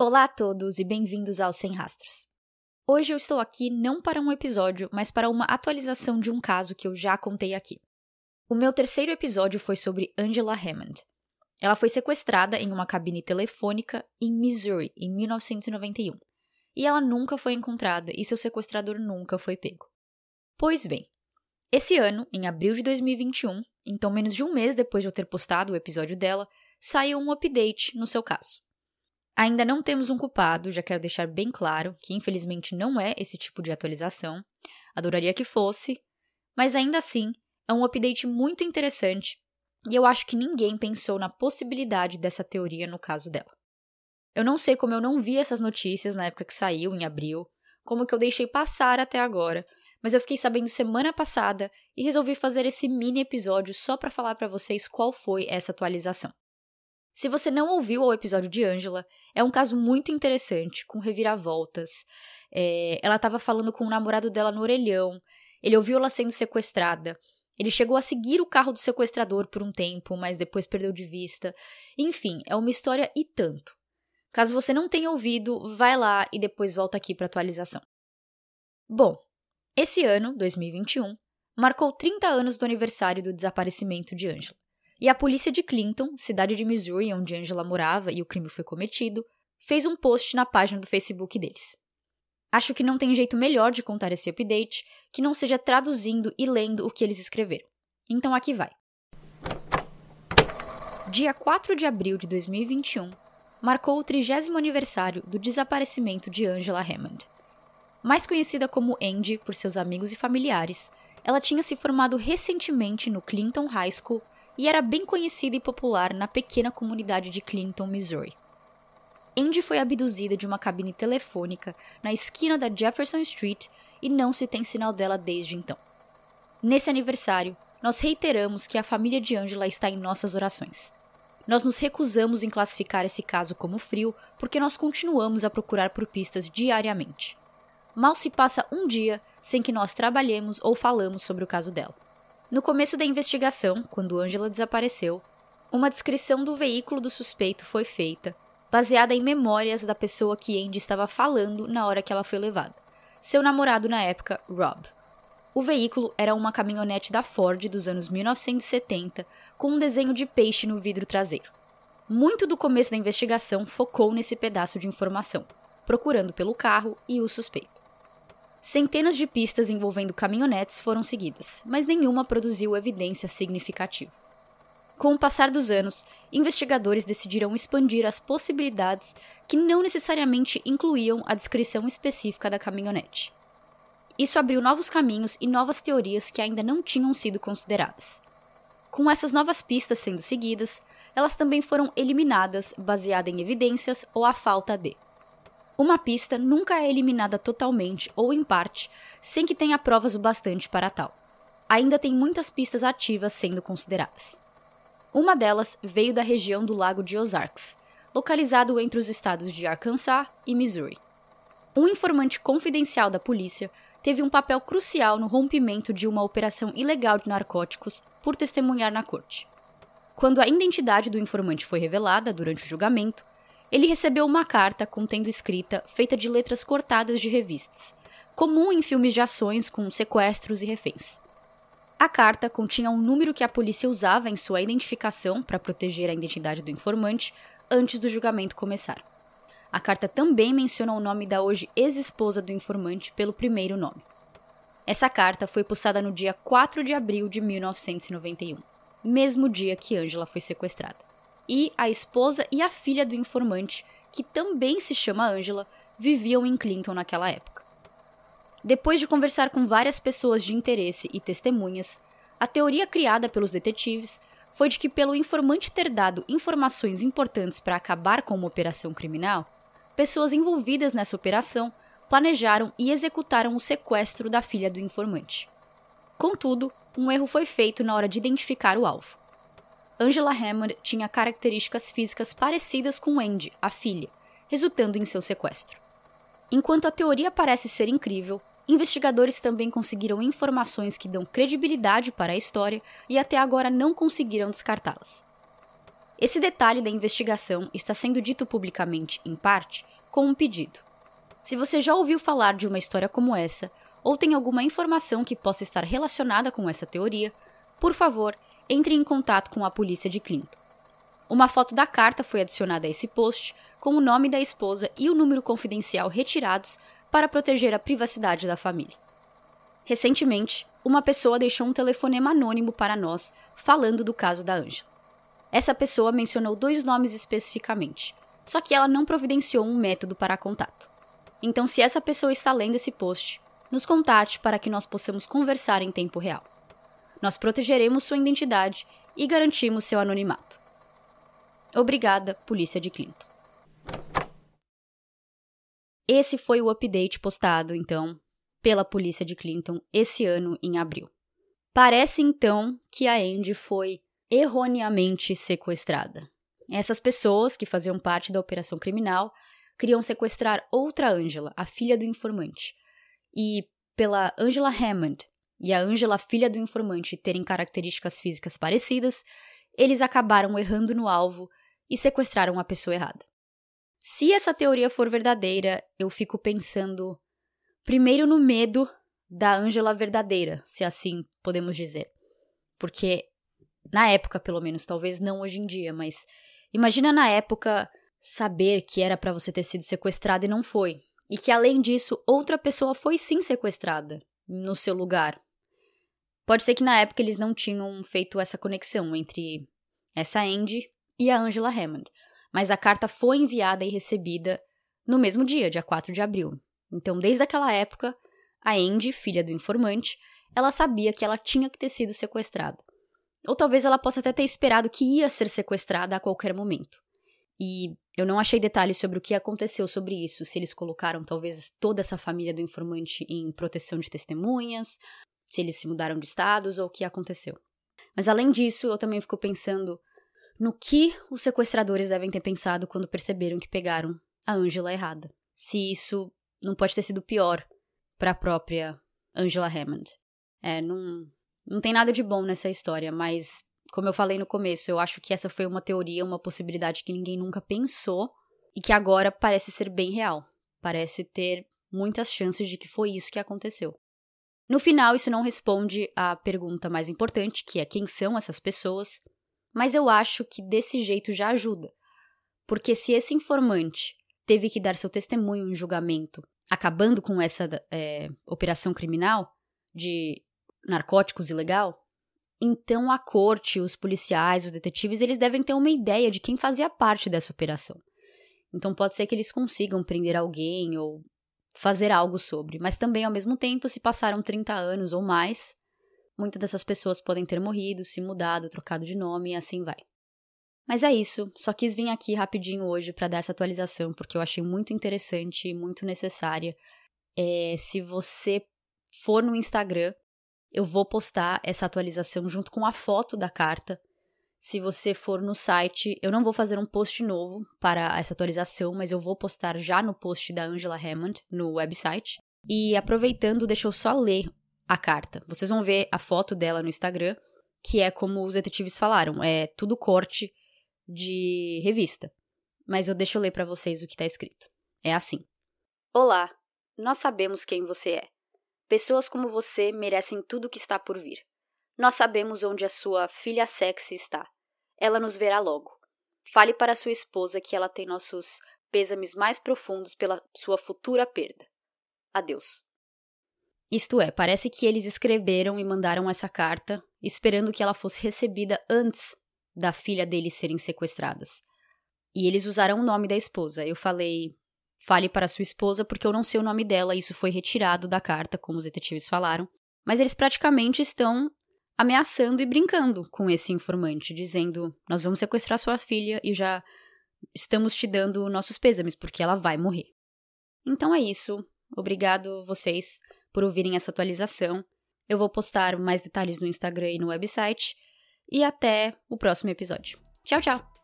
Olá a todos e bem-vindos ao Sem Rastros. Hoje eu estou aqui não para um episódio, mas para uma atualização de um caso que eu já contei aqui. O meu terceiro episódio foi sobre Angela Hammond. Ela foi sequestrada em uma cabine telefônica em Missouri em 1991. E ela nunca foi encontrada e seu sequestrador nunca foi pego. Pois bem, esse ano, em abril de 2021, então menos de um mês depois de eu ter postado o episódio dela, saiu um update no seu caso. Ainda não temos um culpado, já quero deixar bem claro que infelizmente não é esse tipo de atualização. Adoraria que fosse, mas ainda assim é um update muito interessante e eu acho que ninguém pensou na possibilidade dessa teoria no caso dela. Eu não sei como eu não vi essas notícias na época que saiu, em abril, como que eu deixei passar até agora, mas eu fiquei sabendo semana passada e resolvi fazer esse mini episódio só para falar para vocês qual foi essa atualização. Se você não ouviu o episódio de Angela, é um caso muito interessante, com reviravoltas. É, ela estava falando com o namorado dela no orelhão, ele ouviu ela sendo sequestrada. Ele chegou a seguir o carro do sequestrador por um tempo, mas depois perdeu de vista. Enfim, é uma história e tanto. Caso você não tenha ouvido, vai lá e depois volta aqui para atualização. Bom, esse ano, 2021, marcou 30 anos do aniversário do desaparecimento de Angela. E a polícia de Clinton, cidade de Missouri onde Angela morava e o crime foi cometido, fez um post na página do Facebook deles. Acho que não tem jeito melhor de contar esse update que não seja traduzindo e lendo o que eles escreveram. Então aqui vai. Dia 4 de abril de 2021 marcou o 30 aniversário do desaparecimento de Angela Hammond. Mais conhecida como Andy por seus amigos e familiares, ela tinha se formado recentemente no Clinton High School e era bem conhecida e popular na pequena comunidade de Clinton, Missouri. Andy foi abduzida de uma cabine telefônica na esquina da Jefferson Street e não se tem sinal dela desde então. Nesse aniversário, nós reiteramos que a família de Angela está em nossas orações. Nós nos recusamos em classificar esse caso como frio porque nós continuamos a procurar por pistas diariamente. Mal se passa um dia sem que nós trabalhemos ou falamos sobre o caso dela. No começo da investigação, quando Angela desapareceu, uma descrição do veículo do suspeito foi feita, baseada em memórias da pessoa que Andy estava falando na hora que ela foi levada. Seu namorado na época, Rob. O veículo era uma caminhonete da Ford dos anos 1970, com um desenho de peixe no vidro traseiro. Muito do começo da investigação focou nesse pedaço de informação, procurando pelo carro e o suspeito. Centenas de pistas envolvendo caminhonetes foram seguidas, mas nenhuma produziu evidência significativa. Com o passar dos anos, investigadores decidiram expandir as possibilidades que não necessariamente incluíam a descrição específica da caminhonete. Isso abriu novos caminhos e novas teorias que ainda não tinham sido consideradas. Com essas novas pistas sendo seguidas, elas também foram eliminadas baseada em evidências ou a falta de. Uma pista nunca é eliminada totalmente ou em parte sem que tenha provas o bastante para tal. Ainda tem muitas pistas ativas sendo consideradas. Uma delas veio da região do Lago de Ozarks, localizado entre os estados de Arkansas e Missouri. Um informante confidencial da polícia teve um papel crucial no rompimento de uma operação ilegal de narcóticos por testemunhar na corte. Quando a identidade do informante foi revelada durante o julgamento, ele recebeu uma carta contendo escrita feita de letras cortadas de revistas, comum em filmes de ações com sequestros e reféns. A carta continha um número que a polícia usava em sua identificação para proteger a identidade do informante antes do julgamento começar. A carta também menciona o nome da hoje ex-esposa do informante pelo primeiro nome. Essa carta foi postada no dia 4 de abril de 1991, mesmo dia que Angela foi sequestrada e a esposa e a filha do informante, que também se chama Angela, viviam em Clinton naquela época. Depois de conversar com várias pessoas de interesse e testemunhas, a teoria criada pelos detetives foi de que, pelo informante ter dado informações importantes para acabar com uma operação criminal, pessoas envolvidas nessa operação planejaram e executaram o sequestro da filha do informante. Contudo, um erro foi feito na hora de identificar o alvo. Angela Hammond tinha características físicas parecidas com Andy, a filha, resultando em seu sequestro. Enquanto a teoria parece ser incrível, investigadores também conseguiram informações que dão credibilidade para a história e até agora não conseguiram descartá-las. Esse detalhe da investigação está sendo dito publicamente, em parte, com um pedido. Se você já ouviu falar de uma história como essa, ou tem alguma informação que possa estar relacionada com essa teoria, por favor, entre em contato com a polícia de Clinton. Uma foto da carta foi adicionada a esse post, com o nome da esposa e o número confidencial retirados para proteger a privacidade da família. Recentemente, uma pessoa deixou um telefonema anônimo para nós falando do caso da Ângela. Essa pessoa mencionou dois nomes especificamente, só que ela não providenciou um método para contato. Então, se essa pessoa está lendo esse post, nos contate para que nós possamos conversar em tempo real. Nós protegeremos sua identidade e garantimos seu anonimato. Obrigada, Polícia de Clinton. Esse foi o update postado, então, pela Polícia de Clinton esse ano em abril. Parece então que a Andy foi erroneamente sequestrada. Essas pessoas que faziam parte da operação criminal queriam sequestrar outra Angela, a filha do informante. E pela Angela Hammond e a Angela, filha do informante, terem características físicas parecidas, eles acabaram errando no alvo e sequestraram a pessoa errada. Se essa teoria for verdadeira, eu fico pensando primeiro no medo da Angela verdadeira, se assim podemos dizer. Porque na época, pelo menos, talvez não hoje em dia, mas imagina na época saber que era para você ter sido sequestrada e não foi, e que além disso outra pessoa foi sim sequestrada no seu lugar. Pode ser que na época eles não tinham feito essa conexão entre essa Andy e a Angela Hammond, mas a carta foi enviada e recebida no mesmo dia, dia 4 de abril. Então, desde aquela época, a Andy, filha do informante, ela sabia que ela tinha que ter sido sequestrada. Ou talvez ela possa até ter esperado que ia ser sequestrada a qualquer momento. E eu não achei detalhes sobre o que aconteceu sobre isso, se eles colocaram talvez toda essa família do informante em proteção de testemunhas, se eles se mudaram de estados ou o que aconteceu. Mas além disso, eu também fico pensando no que os sequestradores devem ter pensado quando perceberam que pegaram a Angela errada. Se isso não pode ter sido pior para a própria Angela Hammond. É, não, não tem nada de bom nessa história, mas como eu falei no começo, eu acho que essa foi uma teoria, uma possibilidade que ninguém nunca pensou e que agora parece ser bem real. Parece ter muitas chances de que foi isso que aconteceu. No final, isso não responde à pergunta mais importante, que é quem são essas pessoas, mas eu acho que desse jeito já ajuda. Porque se esse informante teve que dar seu testemunho em julgamento, acabando com essa é, operação criminal de narcóticos ilegal, então a corte, os policiais, os detetives, eles devem ter uma ideia de quem fazia parte dessa operação. Então pode ser que eles consigam prender alguém ou fazer algo sobre, mas também ao mesmo tempo, se passaram 30 anos ou mais, muitas dessas pessoas podem ter morrido, se mudado, trocado de nome e assim vai. Mas é isso, só quis vir aqui rapidinho hoje para dar essa atualização, porque eu achei muito interessante e muito necessária. É, se você for no Instagram, eu vou postar essa atualização junto com a foto da carta. Se você for no site, eu não vou fazer um post novo para essa atualização, mas eu vou postar já no post da Angela Hammond no website. E aproveitando, deixa eu só ler a carta. Vocês vão ver a foto dela no Instagram, que é como os detetives falaram, é tudo corte de revista. Mas eu deixo eu ler para vocês o que está escrito. É assim: Olá, nós sabemos quem você é. Pessoas como você merecem tudo o que está por vir. Nós sabemos onde a sua filha sexy está. Ela nos verá logo. Fale para sua esposa que ela tem nossos pêsames mais profundos pela sua futura perda. Adeus. Isto é, parece que eles escreveram e mandaram essa carta esperando que ela fosse recebida antes da filha deles serem sequestradas. E eles usaram o nome da esposa. Eu falei, Fale para sua esposa porque eu não sei o nome dela, isso foi retirado da carta, como os detetives falaram. Mas eles praticamente estão ameaçando e brincando com esse informante, dizendo: Nós vamos sequestrar sua filha e já estamos te dando nossos pêsames, porque ela vai morrer. Então é isso. Obrigado vocês por ouvirem essa atualização. Eu vou postar mais detalhes no Instagram e no website. E até o próximo episódio. Tchau, tchau!